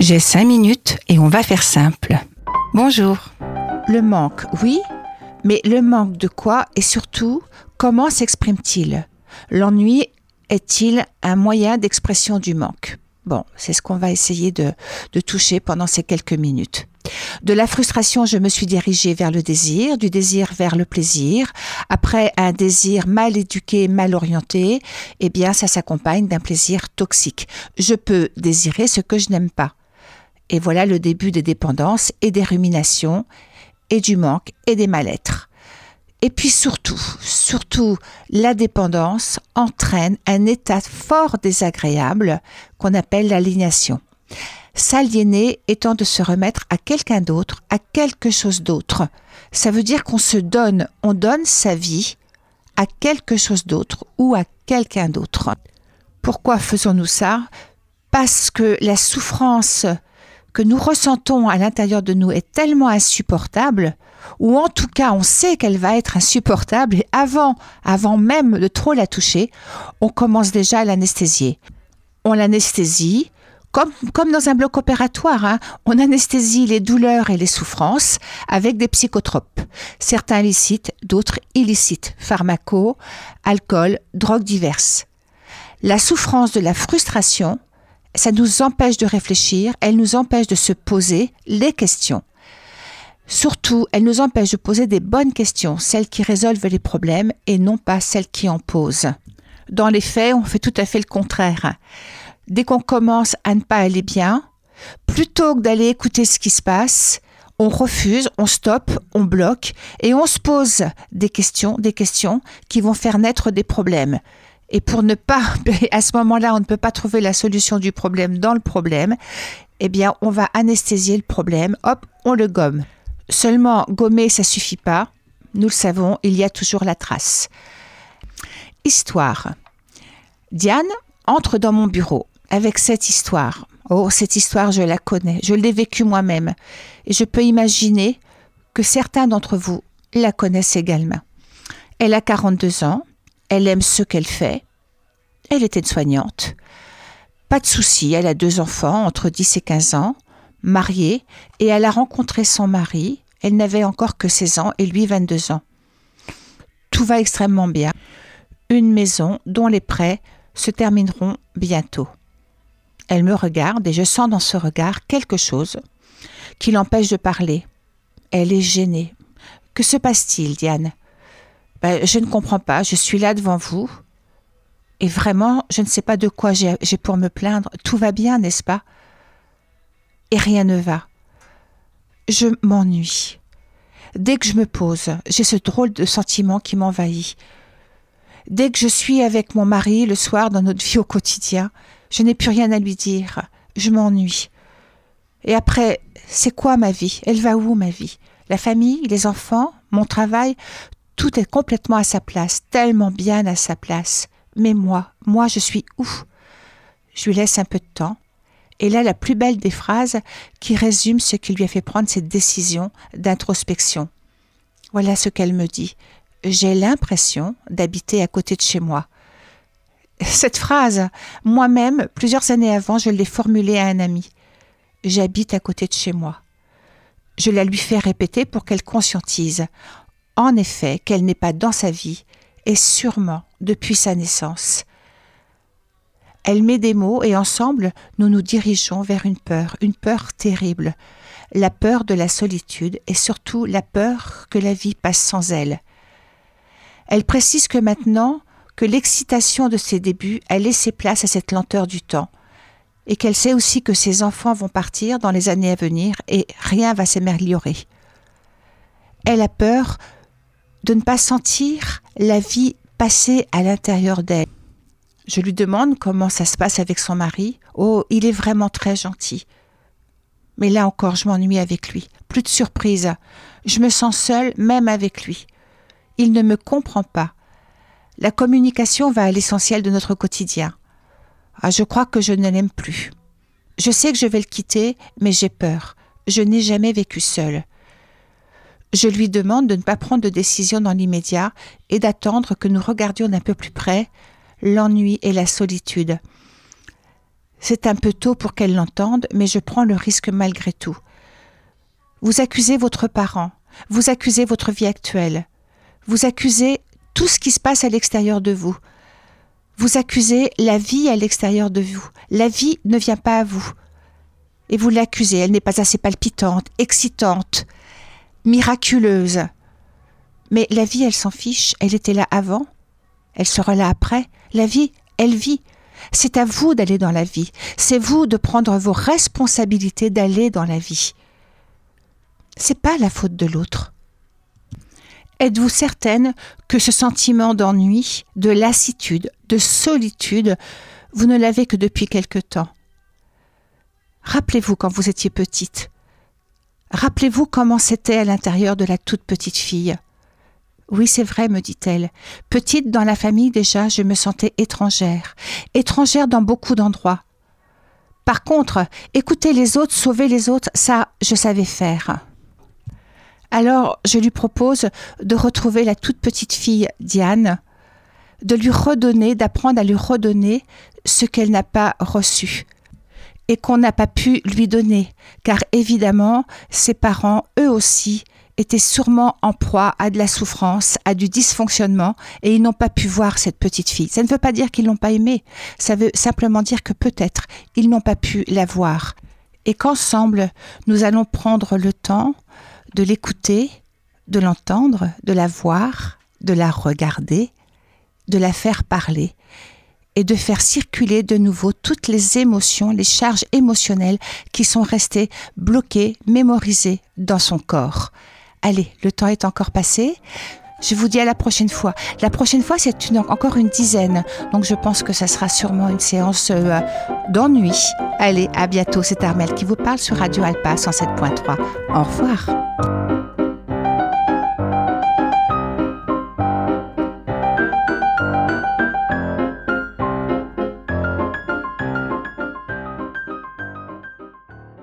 J'ai cinq minutes et on va faire simple. Bonjour. Le manque, oui, mais le manque de quoi et surtout, comment s'exprime-t-il? L'ennui est-il un moyen d'expression du manque? Bon, c'est ce qu'on va essayer de, de toucher pendant ces quelques minutes. De la frustration, je me suis dirigée vers le désir, du désir vers le plaisir. Après un désir mal éduqué, mal orienté, eh bien, ça s'accompagne d'un plaisir toxique. Je peux désirer ce que je n'aime pas. Et voilà le début des dépendances et des ruminations et du manque et des mal-être. Et puis surtout, surtout, la dépendance entraîne un état fort désagréable qu'on appelle l'aliénation. S'aliéner étant de se remettre à quelqu'un d'autre, à quelque chose d'autre. Ça veut dire qu'on se donne, on donne sa vie à quelque chose d'autre ou à quelqu'un d'autre. Pourquoi faisons-nous ça? Parce que la souffrance que nous ressentons à l'intérieur de nous est tellement insupportable, ou en tout cas on sait qu'elle va être insupportable, et avant, avant même de trop la toucher, on commence déjà à l'anesthésier. On l'anesthésie, comme, dans un bloc opératoire, hein, on anesthésie les douleurs et les souffrances avec des psychotropes, certains licites, d'autres illicites, pharmacos, alcool, drogues diverses. La souffrance de la frustration, ça nous empêche de réfléchir, elle nous empêche de se poser les questions. Surtout, elle nous empêche de poser des bonnes questions, celles qui résolvent les problèmes et non pas celles qui en posent. Dans les faits, on fait tout à fait le contraire. Dès qu'on commence à ne pas aller bien, plutôt que d'aller écouter ce qui se passe, on refuse, on stoppe, on bloque et on se pose des questions, des questions qui vont faire naître des problèmes. Et pour ne pas, à ce moment-là, on ne peut pas trouver la solution du problème dans le problème, eh bien, on va anesthésier le problème, hop, on le gomme. Seulement, gommer, ça suffit pas. Nous le savons, il y a toujours la trace. Histoire. Diane entre dans mon bureau avec cette histoire. Oh, cette histoire, je la connais, je l'ai vécue moi-même, et je peux imaginer que certains d'entre vous la connaissent également. Elle a 42 ans, elle aime ce qu'elle fait. Elle était soignante. Pas de souci, elle a deux enfants entre 10 et 15 ans, mariée, et elle a rencontré son mari. Elle n'avait encore que 16 ans et lui 22 ans. Tout va extrêmement bien. Une maison dont les prêts se termineront bientôt. Elle me regarde et je sens dans ce regard quelque chose qui l'empêche de parler. Elle est gênée. Que se passe-t-il, Diane? Ben, je ne comprends pas, je suis là devant vous, et vraiment, je ne sais pas de quoi j'ai pour me plaindre. Tout va bien, n'est-ce pas? Et rien ne va. Je m'ennuie. Dès que je me pose, j'ai ce drôle de sentiment qui m'envahit. Dès que je suis avec mon mari le soir dans notre vie au quotidien, je n'ai plus rien à lui dire. Je m'ennuie. Et après, c'est quoi ma vie? Elle va où ma vie? La famille, les enfants, mon travail, tout est complètement à sa place, tellement bien à sa place. Mais moi, moi, je suis où? Je lui laisse un peu de temps. Et là, la plus belle des phrases qui résume ce qui lui a fait prendre cette décision d'introspection. Voilà ce qu'elle me dit. J'ai l'impression d'habiter à côté de chez moi. Cette phrase, moi-même, plusieurs années avant, je l'ai formulée à un ami. J'habite à côté de chez moi. Je la lui fais répéter pour qu'elle conscientise en effet qu'elle n'est pas dans sa vie, sûrement depuis sa naissance. Elle met des mots et ensemble nous nous dirigeons vers une peur, une peur terrible, la peur de la solitude et surtout la peur que la vie passe sans elle. Elle précise que maintenant que l'excitation de ses débuts a laissé place à cette lenteur du temps, et qu'elle sait aussi que ses enfants vont partir dans les années à venir et rien va s'améliorer. Elle a peur de ne pas sentir la vie passer à l'intérieur d'elle. Je lui demande comment ça se passe avec son mari. Oh, il est vraiment très gentil. Mais là encore, je m'ennuie avec lui. Plus de surprise. Je me sens seule même avec lui. Il ne me comprend pas. La communication va à l'essentiel de notre quotidien. Ah, je crois que je ne l'aime plus. Je sais que je vais le quitter, mais j'ai peur. Je n'ai jamais vécu seule. Je lui demande de ne pas prendre de décision dans l'immédiat et d'attendre que nous regardions d'un peu plus près l'ennui et la solitude. C'est un peu tôt pour qu'elle l'entende, mais je prends le risque malgré tout. Vous accusez votre parent, vous accusez votre vie actuelle, vous accusez tout ce qui se passe à l'extérieur de vous. Vous accusez la vie à l'extérieur de vous. La vie ne vient pas à vous. Et vous l'accusez, elle n'est pas assez palpitante, excitante, miraculeuse. Mais la vie, elle s'en fiche, elle était là avant, elle sera là après. La vie, elle vit. C'est à vous d'aller dans la vie. C'est vous de prendre vos responsabilités d'aller dans la vie. C'est pas la faute de l'autre. Êtes-vous certaine que ce sentiment d'ennui, de lassitude, de solitude, vous ne l'avez que depuis quelque temps? Rappelez-vous quand vous étiez petite. Rappelez-vous comment c'était à l'intérieur de la toute petite fille. Oui, c'est vrai, me dit-elle. Petite dans la famille déjà, je me sentais étrangère, étrangère dans beaucoup d'endroits. Par contre, écouter les autres, sauver les autres, ça, je savais faire. Alors je lui propose de retrouver la toute petite fille Diane, de lui redonner, d'apprendre à lui redonner ce qu'elle n'a pas reçu et qu'on n'a pas pu lui donner, car évidemment, ses parents, eux aussi, étaient sûrement en proie à de la souffrance, à du dysfonctionnement, et ils n'ont pas pu voir cette petite fille. Ça ne veut pas dire qu'ils l'ont pas aimée, ça veut simplement dire que peut-être ils n'ont pas pu la voir. Et qu'ensemble, nous allons prendre le temps de l'écouter, de l'entendre, de la voir, de la regarder, de la faire parler et de faire circuler de nouveau toutes les émotions, les charges émotionnelles qui sont restées bloquées, mémorisées dans son corps. Allez, le temps est encore passé. Je vous dis à la prochaine fois. La prochaine fois, c'est encore une dizaine. Donc je pense que ça sera sûrement une séance euh, d'ennui. Allez, à bientôt. C'est Armel qui vous parle sur Radio Alpa 107.3. Au revoir.